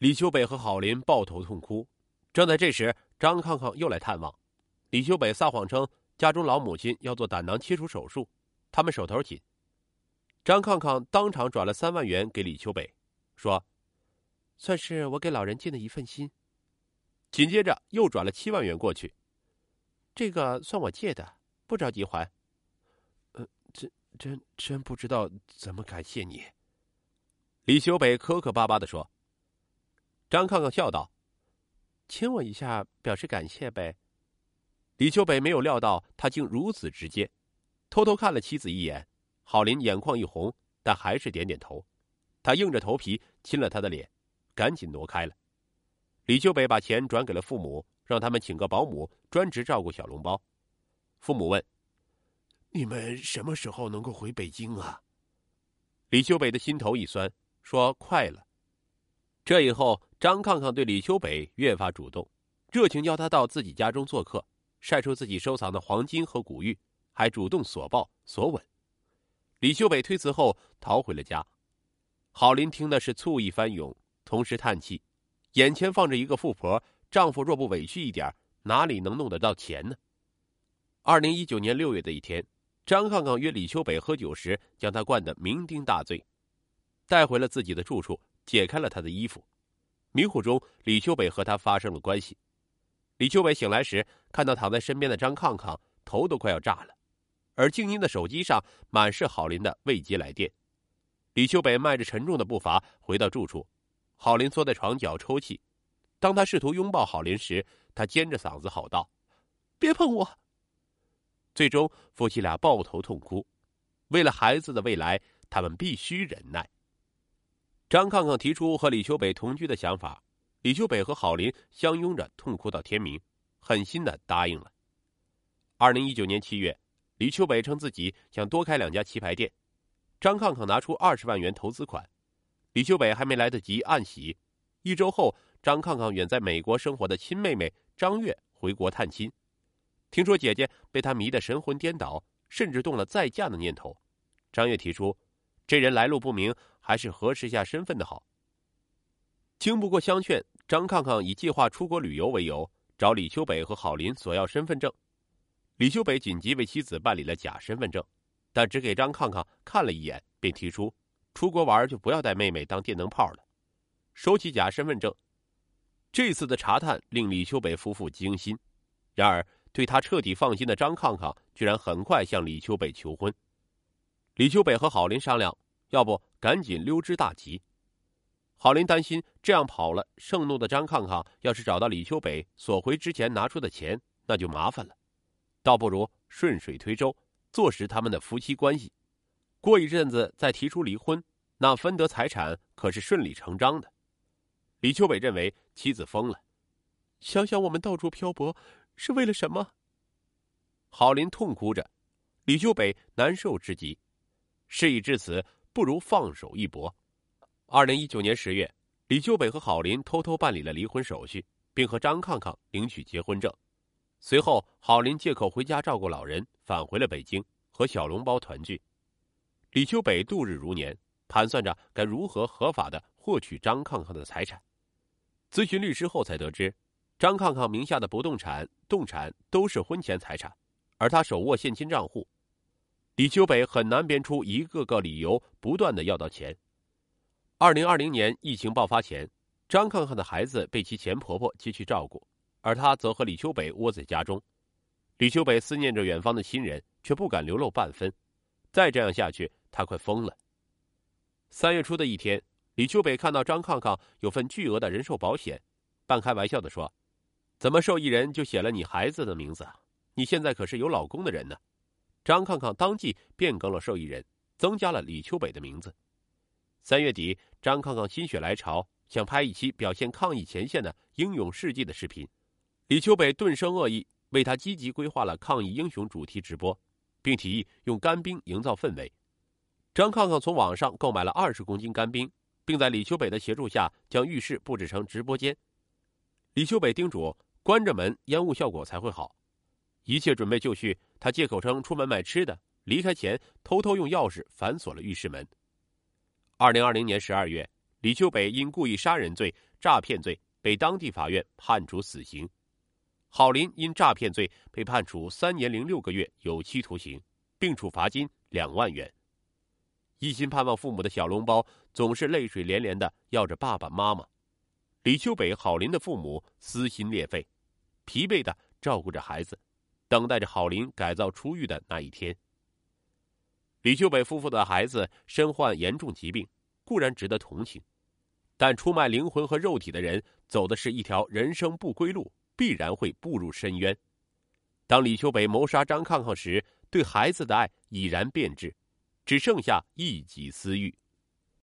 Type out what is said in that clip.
李秋北和郝林抱头痛哭。正在这时，张康康又来探望。李秋北撒谎称家中老母亲要做胆囊切除手术，他们手头紧。张康康当场转了三万元给李秋北，说：“算是我给老人尽的一份心。”紧接着又转了七万元过去，这个算我借的，不着急还。呃，真真真不知道怎么感谢你。李秋北磕磕巴巴的说。张康康笑道：“亲我一下表示感谢呗。”李秋北没有料到他竟如此直接，偷偷看了妻子一眼。郝林眼眶一红，但还是点点头。他硬着头皮亲了他的脸，赶紧挪开了。李秋北把钱转给了父母，让他们请个保姆专职照顾小笼包。父母问：“你们什么时候能够回北京啊？”李秋北的心头一酸，说：“快了。”这以后，张抗抗对李秋北越发主动，热情邀他到自己家中做客，晒出自己收藏的黄金和古玉，还主动索抱索吻。李秋北推辞后逃回了家。郝林听的是醋意翻涌，同时叹气：眼前放着一个富婆，丈夫若不委屈一点，哪里能弄得到钱呢？二零一九年六月的一天，张抗抗约李秋北喝酒时，将他灌得酩酊大醉，带回了自己的住处。解开了他的衣服，迷糊中，李秋北和他发生了关系。李秋北醒来时，看到躺在身边的张康康，头都快要炸了，而静音的手机上满是郝林的未接来电。李秋北迈着沉重的步伐回到住处，郝林缩在床角抽泣。当他试图拥抱郝林时，他尖着嗓子吼道：“别碰我！”最终，夫妻俩抱头痛哭。为了孩子的未来，他们必须忍耐。张康康提出和李秋北同居的想法，李秋北和郝林相拥着痛哭到天明，狠心的答应了。二零一九年七月，李秋北称自己想多开两家棋牌店，张康康拿出二十万元投资款，李秋北还没来得及暗喜，一周后，张康康远在美国生活的亲妹妹张月回国探亲，听说姐姐被他迷得神魂颠倒，甚至动了再嫁的念头，张月提出，这人来路不明。还是核实一下身份的好。经不过相劝，张康康以计划出国旅游为由，找李秋北和郝林索要身份证。李秋北紧急为妻子办理了假身份证，但只给张康康看了一眼，便提出出国玩就不要带妹妹当电灯泡了。收起假身份证，这次的查探令李秋北夫妇惊心。然而，对他彻底放心的张康康，居然很快向李秋北求婚。李秋北和郝林商量。要不赶紧溜之大吉。郝林担心这样跑了，盛怒的张康康要是找到李秋北索回之前拿出的钱，那就麻烦了。倒不如顺水推舟，坐实他们的夫妻关系。过一阵子再提出离婚，那分得财产可是顺理成章的。李秋北认为妻子疯了，想想我们到处漂泊是为了什么？郝林痛哭着，李秋北难受至极。事已至此。不如放手一搏。二零一九年十月，李秋北和郝林偷偷办理了离婚手续，并和张康康领取结婚证。随后，郝林借口回家照顾老人，返回了北京，和小笼包团聚。李秋北度日如年，盘算着该如何合法的获取张康康的财产。咨询律师后，才得知，张康康名下的不动产、动产都是婚前财产，而他手握现金账户。李秋北很难编出一个个理由，不断的要到钱。二零二零年疫情爆发前，张康康的孩子被其前婆婆接去照顾，而他则和李秋北窝在家中。李秋北思念着远方的亲人，却不敢流露半分。再这样下去，他快疯了。三月初的一天，李秋北看到张康康有份巨额的人寿保险，半开玩笑的说：“怎么受益人就写了你孩子的名字？你现在可是有老公的人呢。”张康康当即变更了受益人，增加了李秋北的名字。三月底，张康康心血来潮，想拍一期表现抗疫前线的英勇事迹的视频。李秋北顿生恶意，为他积极规划了抗疫英雄主题直播，并提议用干冰营造氛围。张康康从网上购买了二十公斤干冰，并在李秋北的协助下将浴室布置成直播间。李秋北叮嘱：关着门，烟雾效果才会好。一切准备就绪，他借口称出门买吃的，离开前偷偷用钥匙反锁了浴室门。二零二零年十二月，李秋北因故意杀人罪、诈骗罪被当地法院判处死刑，郝林因诈骗罪被判处三年零六个月有期徒刑，并处罚金两万元。一心盼望父母的小笼包总是泪水连连的要着爸爸妈妈。李秋北、郝林的父母撕心裂肺，疲惫的照顾着孩子，等待着郝林改造出狱的那一天。李秋北夫妇的孩子身患严重疾病，固然值得同情，但出卖灵魂和肉体的人走的是一条人生不归路，必然会步入深渊。当李秋北谋杀张抗抗时，对孩子的爱已然变质，只剩下一己私欲。